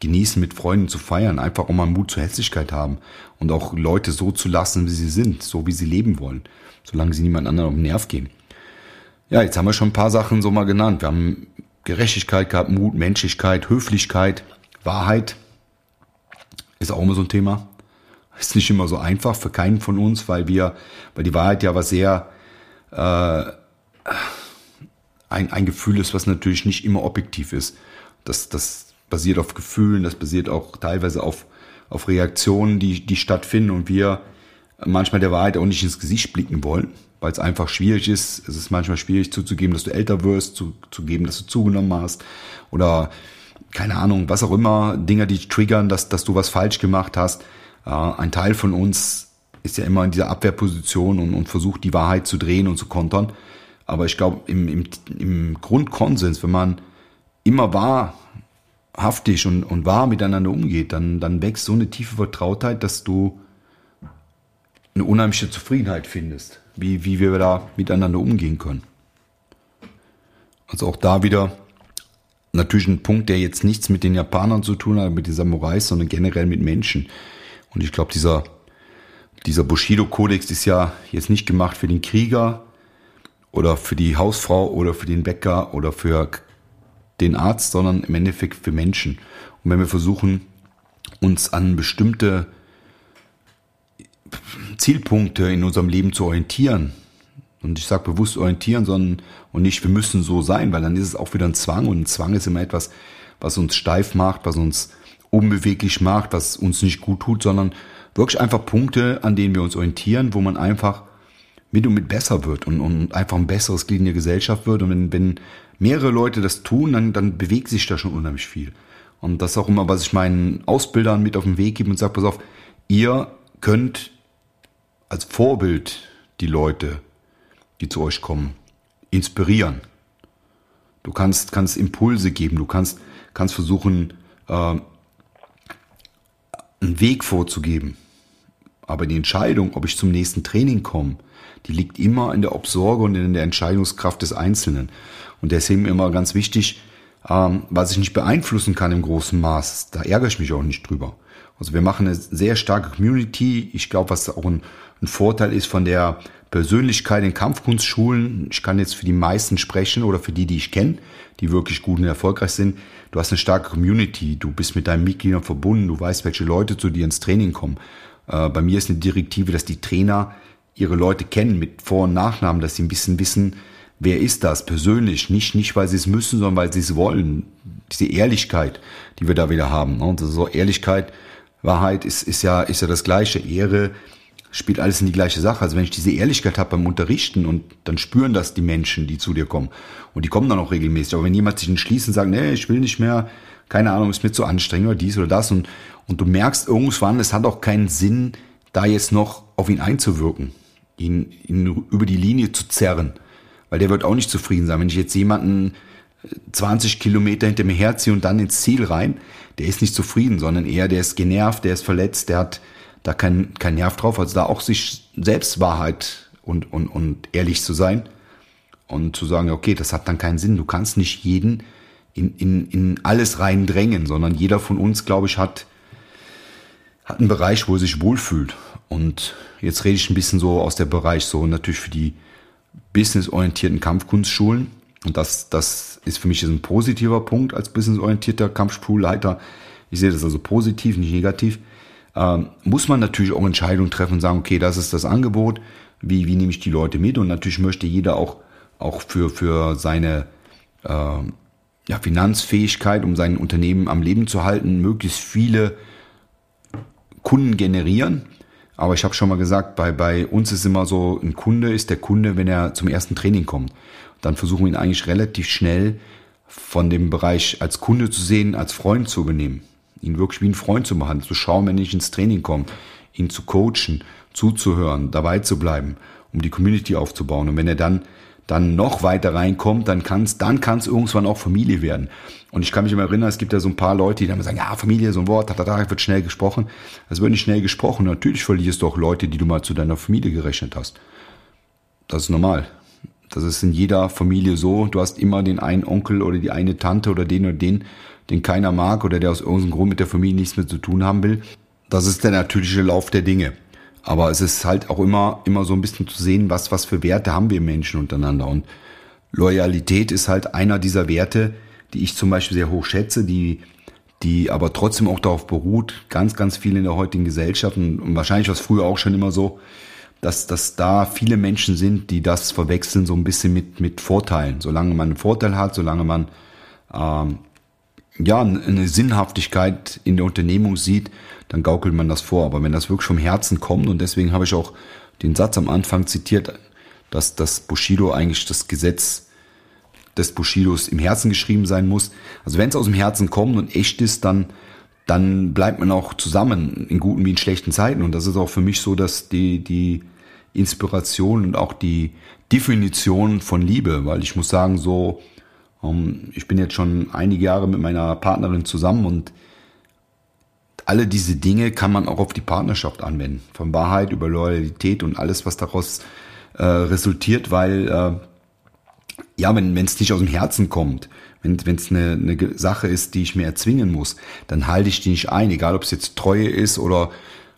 genießen, mit Freunden zu feiern, einfach auch mal Mut zur Hässlichkeit haben und auch Leute so zu lassen, wie sie sind, so wie sie leben wollen, solange sie niemand anderen auf den Nerv gehen. Ja, jetzt haben wir schon ein paar Sachen so mal genannt. Wir haben Gerechtigkeit gehabt, Mut, Menschlichkeit, Höflichkeit, Wahrheit. Ist auch immer so ein Thema. Ist nicht immer so einfach für keinen von uns, weil wir, weil die Wahrheit ja was sehr äh, ein, ein Gefühl ist, was natürlich nicht immer objektiv ist. Das, das, basiert auf Gefühlen, das basiert auch teilweise auf, auf Reaktionen, die, die stattfinden und wir manchmal der Wahrheit auch nicht ins Gesicht blicken wollen, weil es einfach schwierig ist. Es ist manchmal schwierig zuzugeben, dass du älter wirst, zu, zugeben, dass du zugenommen hast oder keine Ahnung, was auch immer, Dinge, die triggern, dass, dass du was falsch gemacht hast. Äh, ein Teil von uns ist ja immer in dieser Abwehrposition und, und versucht, die Wahrheit zu drehen und zu kontern. Aber ich glaube, im, im, im Grundkonsens, wenn man immer wahr haftig und, und wahr miteinander umgeht, dann, dann wächst so eine tiefe Vertrautheit, dass du eine unheimliche Zufriedenheit findest, wie, wie wir da miteinander umgehen können. Also auch da wieder natürlich ein Punkt, der jetzt nichts mit den Japanern zu tun hat, mit den Samurais, sondern generell mit Menschen. Und ich glaube, dieser, dieser Bushido-Kodex ist ja jetzt nicht gemacht für den Krieger oder für die Hausfrau oder für den Bäcker oder für den Arzt, sondern im Endeffekt für Menschen. Und wenn wir versuchen, uns an bestimmte Zielpunkte in unserem Leben zu orientieren, und ich sage bewusst orientieren, sondern und nicht, wir müssen so sein, weil dann ist es auch wieder ein Zwang und ein Zwang ist immer etwas, was uns steif macht, was uns unbeweglich macht, was uns nicht gut tut, sondern wirklich einfach Punkte, an denen wir uns orientieren, wo man einfach mit und mit besser wird und, und einfach ein besseres Glied in der Gesellschaft wird. Und wenn, wenn mehrere Leute das tun, dann, dann bewegt sich da schon unheimlich viel. Und das ist auch immer, was ich meinen Ausbildern mit auf den Weg gebe und sage, pass auf, ihr könnt als Vorbild die Leute, die zu euch kommen, inspirieren. Du kannst, kannst Impulse geben, du kannst, kannst versuchen, äh, einen Weg vorzugeben. Aber die Entscheidung, ob ich zum nächsten Training komme, die liegt immer in der Obsorge und in der Entscheidungskraft des Einzelnen. Und deswegen immer ganz wichtig, ähm, was ich nicht beeinflussen kann im großen Maß, da ärgere ich mich auch nicht drüber. Also wir machen eine sehr starke Community. Ich glaube, was auch ein, ein Vorteil ist von der Persönlichkeit in Kampfkunstschulen. Ich kann jetzt für die meisten sprechen oder für die, die ich kenne, die wirklich gut und erfolgreich sind. Du hast eine starke Community. Du bist mit deinen Mitgliedern verbunden. Du weißt, welche Leute zu dir ins Training kommen. Äh, bei mir ist eine Direktive, dass die Trainer ihre Leute kennen mit Vor- und Nachnamen, dass sie ein bisschen wissen, wer ist das persönlich, nicht, nicht weil sie es müssen, sondern weil sie es wollen. Diese Ehrlichkeit, die wir da wieder haben. Ne? Und so Ehrlichkeit, Wahrheit ist, ist ja, ist ja das Gleiche. Ehre spielt alles in die gleiche Sache. Also wenn ich diese Ehrlichkeit habe beim Unterrichten und dann spüren das die Menschen, die zu dir kommen. Und die kommen dann auch regelmäßig. Aber wenn jemand sich entschließt und sagt, nee, ich will nicht mehr, keine Ahnung, ist mir zu anstrengend oder dies oder das und, und du merkst irgendwann, es hat auch keinen Sinn, da jetzt noch auf ihn einzuwirken, ihn, ihn über die Linie zu zerren. Weil der wird auch nicht zufrieden sein. Wenn ich jetzt jemanden 20 äh, Kilometer hinter mir herziehe und dann ins Ziel rein, der ist nicht zufrieden, sondern eher, der ist genervt, der ist verletzt, der hat da kein, kein Nerv drauf. Also da auch sich selbst Wahrheit und, und, und ehrlich zu sein und zu sagen, okay, das hat dann keinen Sinn. Du kannst nicht jeden in, in, in alles reindrängen, sondern jeder von uns, glaube ich, hat, hat einen Bereich, wo er sich wohlfühlt. Und jetzt rede ich ein bisschen so aus der Bereich so natürlich für die businessorientierten Kampfkunstschulen. Und das, das ist für mich ein positiver Punkt als businessorientierter Kampfschulleiter. Ich sehe das also positiv, nicht negativ. Ähm, muss man natürlich auch Entscheidungen treffen und sagen, okay, das ist das Angebot, wie, wie nehme ich die Leute mit? Und natürlich möchte jeder auch, auch für, für seine äh, ja, Finanzfähigkeit, um sein Unternehmen am Leben zu halten, möglichst viele Kunden generieren. Aber ich habe schon mal gesagt, bei, bei uns ist immer so, ein Kunde ist der Kunde, wenn er zum ersten Training kommt. Dann versuchen wir ihn eigentlich relativ schnell von dem Bereich als Kunde zu sehen, als Freund zu übernehmen. Ihn wirklich wie ein Freund zu machen, zu schauen, wenn ich ins Training komme, ihn zu coachen, zuzuhören, dabei zu bleiben, um die Community aufzubauen. Und wenn er dann dann noch weiter reinkommt, dann kann es dann kann's irgendwann auch Familie werden. Und ich kann mich immer erinnern, es gibt ja so ein paar Leute, die dann sagen, ja, Familie, so ein Wort, da, da wird schnell gesprochen. Es wird nicht schnell gesprochen. Natürlich verlierst du auch Leute, die du mal zu deiner Familie gerechnet hast. Das ist normal. Das ist in jeder Familie so. Du hast immer den einen Onkel oder die eine Tante oder den oder den, den keiner mag oder der aus irgendeinem Grund mit der Familie nichts mehr zu tun haben will. Das ist der natürliche Lauf der Dinge. Aber es ist halt auch immer, immer so ein bisschen zu sehen, was, was für Werte haben wir Menschen untereinander. Und Loyalität ist halt einer dieser Werte, die ich zum Beispiel sehr hoch schätze, die, die aber trotzdem auch darauf beruht, ganz, ganz viel in der heutigen Gesellschaft und wahrscheinlich war es früher auch schon immer so, dass, dass da viele Menschen sind, die das verwechseln so ein bisschen mit, mit Vorteilen. Solange man einen Vorteil hat, solange man ähm, ja, eine Sinnhaftigkeit in der Unternehmung sieht, dann gaukelt man das vor. Aber wenn das wirklich vom Herzen kommt, und deswegen habe ich auch den Satz am Anfang zitiert, dass das Bushido eigentlich das Gesetz des Bushidos im Herzen geschrieben sein muss. Also wenn es aus dem Herzen kommt und echt ist, dann, dann bleibt man auch zusammen in guten wie in schlechten Zeiten. Und das ist auch für mich so, dass die, die Inspiration und auch die Definition von Liebe, weil ich muss sagen, so, ähm, ich bin jetzt schon einige Jahre mit meiner Partnerin zusammen und alle diese Dinge kann man auch auf die Partnerschaft anwenden. Von Wahrheit über Loyalität und alles, was daraus äh, resultiert, weil äh, ja, wenn es nicht aus dem Herzen kommt, wenn es eine, eine Sache ist, die ich mir erzwingen muss, dann halte ich die nicht ein, egal ob es jetzt Treue ist oder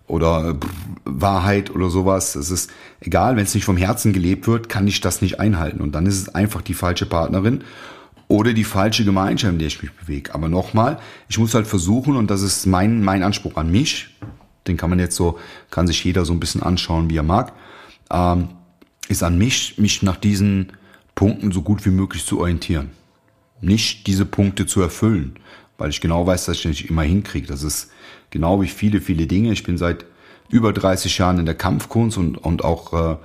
oder Wahrheit oder sowas. Es ist egal, wenn es nicht vom Herzen gelebt wird, kann ich das nicht einhalten. Und dann ist es einfach die falsche Partnerin oder die falsche Gemeinschaft, in der ich mich bewege. Aber nochmal, ich muss halt versuchen, und das ist mein, mein Anspruch an mich, den kann man jetzt so, kann sich jeder so ein bisschen anschauen, wie er mag, ähm, ist an mich, mich nach diesen Punkten so gut wie möglich zu orientieren. Nicht diese Punkte zu erfüllen, weil ich genau weiß, dass ich nicht immer hinkriege. Das ist genau wie viele, viele Dinge. Ich bin seit über 30 Jahren in der Kampfkunst und, und auch äh,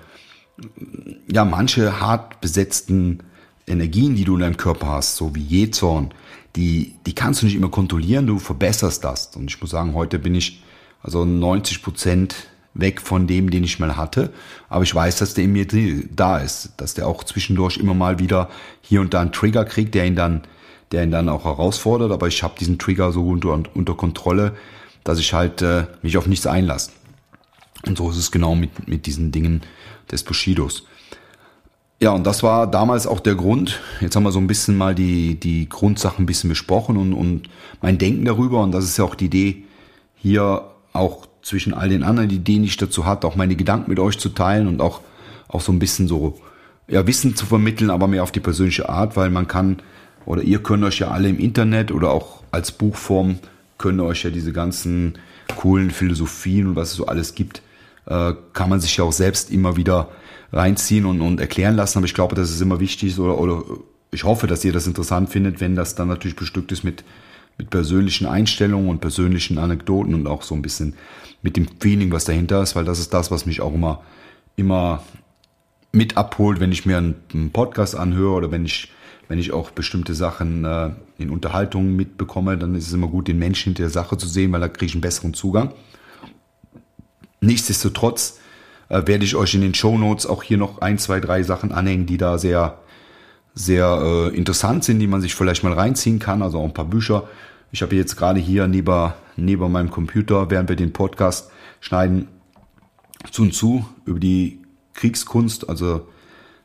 ja manche hart besetzten Energien, die du in deinem Körper hast, so wie Jezorn, die, die kannst du nicht immer kontrollieren, du verbesserst das. Und ich muss sagen, heute bin ich also 90 Prozent weg von dem, den ich mal hatte. Aber ich weiß, dass der in mir da ist, dass der auch zwischendurch immer mal wieder hier und da einen Trigger kriegt, der ihn dann, der ihn dann auch herausfordert. Aber ich habe diesen Trigger so unter, unter Kontrolle, dass ich halt äh, mich auf nichts einlasse. Und so ist es genau mit, mit diesen Dingen des Bushidos. Ja, und das war damals auch der Grund. Jetzt haben wir so ein bisschen mal die, die Grundsachen ein bisschen besprochen und, und mein Denken darüber. Und das ist ja auch die Idee, hier auch zwischen all den anderen Ideen, die ich dazu hatte, auch meine Gedanken mit euch zu teilen und auch, auch so ein bisschen so, ja, Wissen zu vermitteln, aber mehr auf die persönliche Art, weil man kann, oder ihr könnt euch ja alle im Internet oder auch als Buchform, können euch ja diese ganzen coolen Philosophien und was es so alles gibt, äh, kann man sich ja auch selbst immer wieder reinziehen und, und erklären lassen. Aber ich glaube, dass es immer wichtig ist oder, oder ich hoffe, dass ihr das interessant findet, wenn das dann natürlich bestückt ist mit, mit persönlichen Einstellungen und persönlichen Anekdoten und auch so ein bisschen mit dem Feeling, was dahinter ist, weil das ist das, was mich auch immer, immer mit abholt, wenn ich mir einen, Podcast anhöre oder wenn ich, wenn ich auch bestimmte Sachen äh, in Unterhaltungen mitbekomme, dann ist es immer gut, den Menschen hinter der Sache zu sehen, weil da kriege ich einen besseren Zugang. Nichtsdestotrotz äh, werde ich euch in den Show Notes auch hier noch ein, zwei, drei Sachen anhängen, die da sehr, sehr äh, interessant sind, die man sich vielleicht mal reinziehen kann. Also auch ein paar Bücher. Ich habe jetzt gerade hier neben, neben meinem Computer, während wir den Podcast schneiden, zu und zu über die Kriegskunst, also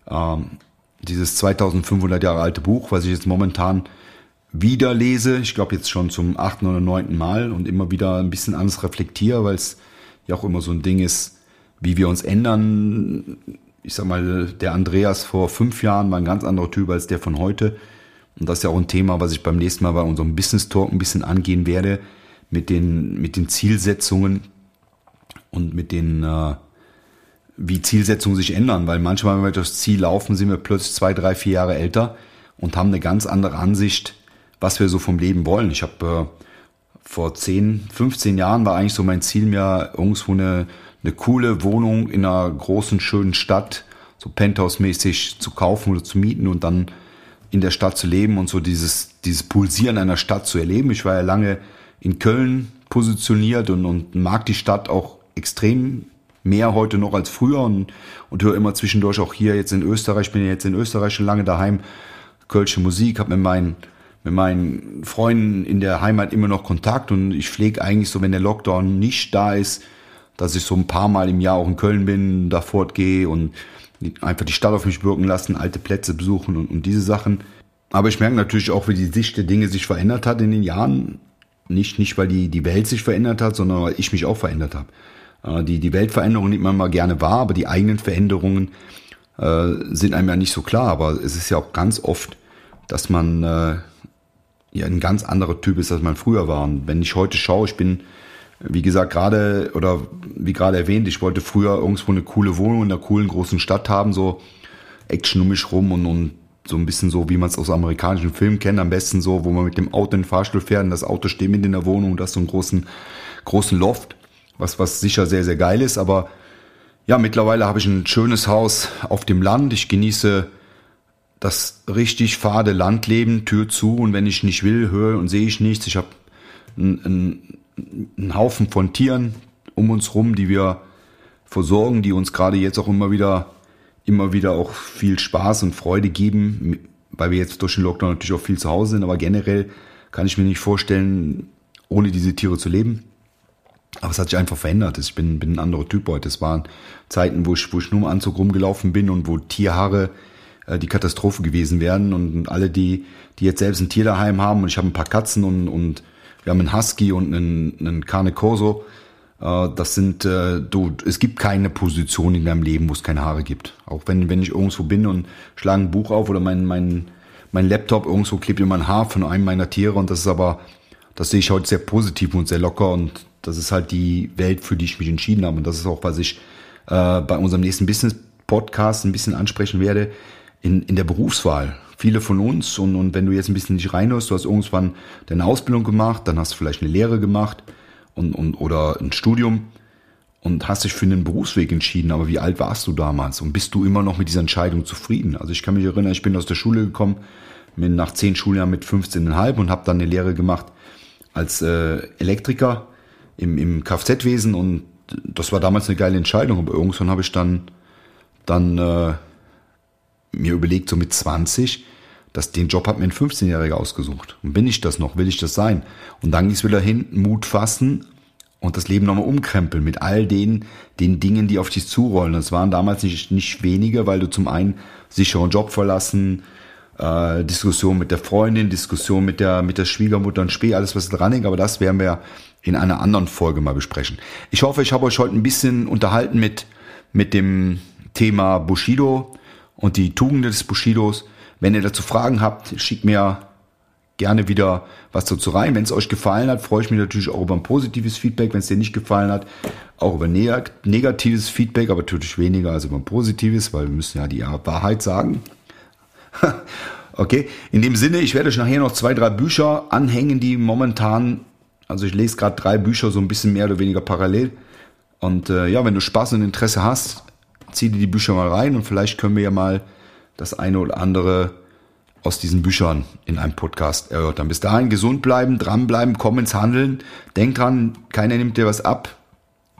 ähm, dieses 2500 Jahre alte Buch, was ich jetzt momentan wieder lese. Ich glaube jetzt schon zum achten oder neunten Mal und immer wieder ein bisschen anders reflektiere, weil es ja auch immer so ein Ding ist, wie wir uns ändern. Ich sag mal, der Andreas vor fünf Jahren war ein ganz anderer Typ als der von heute. Und das ist ja auch ein Thema, was ich beim nächsten Mal bei unserem Business Talk ein bisschen angehen werde, mit den, mit den Zielsetzungen und mit den, äh, wie Zielsetzungen sich ändern, weil manchmal, wenn wir durchs Ziel laufen, sind wir plötzlich zwei, drei, vier Jahre älter und haben eine ganz andere Ansicht, was wir so vom Leben wollen. Ich habe äh, vor 10, 15 Jahren war eigentlich so mein Ziel, mir irgendwo eine, eine coole Wohnung in einer großen, schönen Stadt, so Penthouse-mäßig zu kaufen oder zu mieten und dann in der Stadt zu leben und so dieses, dieses Pulsieren einer Stadt zu erleben. Ich war ja lange in Köln positioniert und, und mag die Stadt auch extrem mehr heute noch als früher und, und höre immer zwischendurch auch hier jetzt in Österreich, bin ja jetzt in Österreich schon lange daheim, Kölsche Musik, habe mit meinen, mit meinen Freunden in der Heimat immer noch Kontakt und ich pflege eigentlich so, wenn der Lockdown nicht da ist, dass ich so ein paar Mal im Jahr auch in Köln bin, da fortgehe und einfach die Stadt auf mich wirken lassen, alte Plätze besuchen und, und diese Sachen. Aber ich merke natürlich auch, wie die Sicht der Dinge sich verändert hat in den Jahren. Nicht, nicht weil die, die Welt sich verändert hat, sondern weil ich mich auch verändert habe. Äh, die, die Weltveränderung nimmt man mal gerne wahr, aber die eigenen Veränderungen äh, sind einem ja nicht so klar. Aber es ist ja auch ganz oft, dass man äh, ja ein ganz anderer Typ ist, als man früher war. Und wenn ich heute schaue, ich bin, wie gesagt, gerade oder wie gerade erwähnt, ich wollte früher irgendwo eine coole Wohnung in einer coolen großen Stadt haben, so Action um mich rum und, und so ein bisschen so, wie man es aus amerikanischen Filmen kennt, am besten so, wo man mit dem Auto in den Fahrstuhl fährt und das Auto steht mit in der Wohnung und das so einen großen, großen Loft was, was sicher sehr, sehr geil ist. Aber ja, mittlerweile habe ich ein schönes Haus auf dem Land. Ich genieße das richtig fade Landleben, Tür zu und wenn ich nicht will, höre und sehe ich nichts. Ich habe einen, einen Haufen von Tieren um uns rum, die wir versorgen, die uns gerade jetzt auch immer wieder, immer wieder auch viel Spaß und Freude geben, weil wir jetzt durch den Lockdown natürlich auch viel zu Hause sind, aber generell kann ich mir nicht vorstellen, ohne diese Tiere zu leben. Aber es hat sich einfach verändert. Ich bin, bin ein anderer Typ heute. Es waren Zeiten, wo ich, wo ich nur im Anzug rumgelaufen bin und wo Tierhaare äh, die Katastrophe gewesen wären. Und alle, die, die jetzt selbst ein Tier daheim haben, und ich habe ein paar Katzen und, und wir haben einen Husky und einen, einen Carne Corso, äh, das sind, äh, du, es gibt keine Position in deinem Leben, wo es keine Haare gibt. Auch wenn, wenn ich irgendwo bin und schlage ein Buch auf oder mein, mein, mein Laptop, irgendwo klebt immer ein Haar von einem meiner Tiere und das ist aber, das sehe ich heute sehr positiv und sehr locker und das ist halt die Welt, für die ich mich entschieden habe. Und das ist auch, was ich äh, bei unserem nächsten Business-Podcast ein bisschen ansprechen werde, in, in der Berufswahl. Viele von uns, und, und wenn du jetzt ein bisschen nicht reinhörst, du hast irgendwann deine Ausbildung gemacht, dann hast du vielleicht eine Lehre gemacht und, und, oder ein Studium und hast dich für einen Berufsweg entschieden. Aber wie alt warst du damals? Und bist du immer noch mit dieser Entscheidung zufrieden? Also ich kann mich erinnern, ich bin aus der Schule gekommen, bin nach zehn Schuljahren mit 15,5 und habe dann eine Lehre gemacht als äh, Elektriker im, im Kfz-Wesen und das war damals eine geile Entscheidung, aber irgendwann habe ich dann, dann äh, mir überlegt, so mit 20, dass den Job hat mir ein 15-Jähriger ausgesucht. Und bin ich das noch? Will ich das sein? Und dann ging es wieder hin, Mut fassen und das Leben nochmal umkrempeln mit all den, den Dingen, die auf dich zurollen. Das waren damals nicht, nicht wenige, weil du zum einen sicheren Job verlassen, äh, Diskussion mit der Freundin, Diskussion mit der, mit der Schwiegermutter und Spee, alles was dran hängt, aber das werden wir in einer anderen Folge mal besprechen. Ich hoffe, ich habe euch heute ein bisschen unterhalten mit, mit dem Thema Bushido und die Tugenden des Bushidos. Wenn ihr dazu Fragen habt, schickt mir gerne wieder was dazu rein. Wenn es euch gefallen hat, freue ich mich natürlich auch über ein positives Feedback. Wenn es dir nicht gefallen hat, auch über negatives Feedback, aber natürlich weniger als über ein positives, weil wir müssen ja die Wahrheit sagen. okay, in dem Sinne, ich werde euch nachher noch zwei, drei Bücher anhängen, die momentan, also ich lese gerade drei Bücher so ein bisschen mehr oder weniger parallel. Und äh, ja, wenn du Spaß und Interesse hast, zieh dir die Bücher mal rein und vielleicht können wir ja mal das eine oder andere aus diesen Büchern in einem Podcast erörtern. Bis dahin gesund bleiben, dranbleiben, komm ins Handeln. Denk dran, keiner nimmt dir was ab.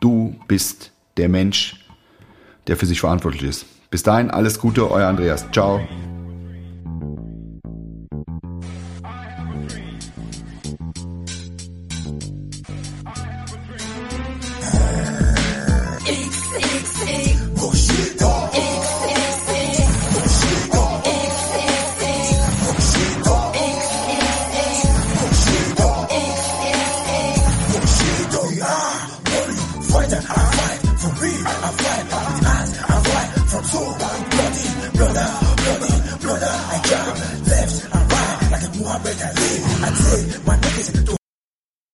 Du bist der Mensch, der für sich verantwortlich ist. Bis dahin alles Gute, euer Andreas. Ciao.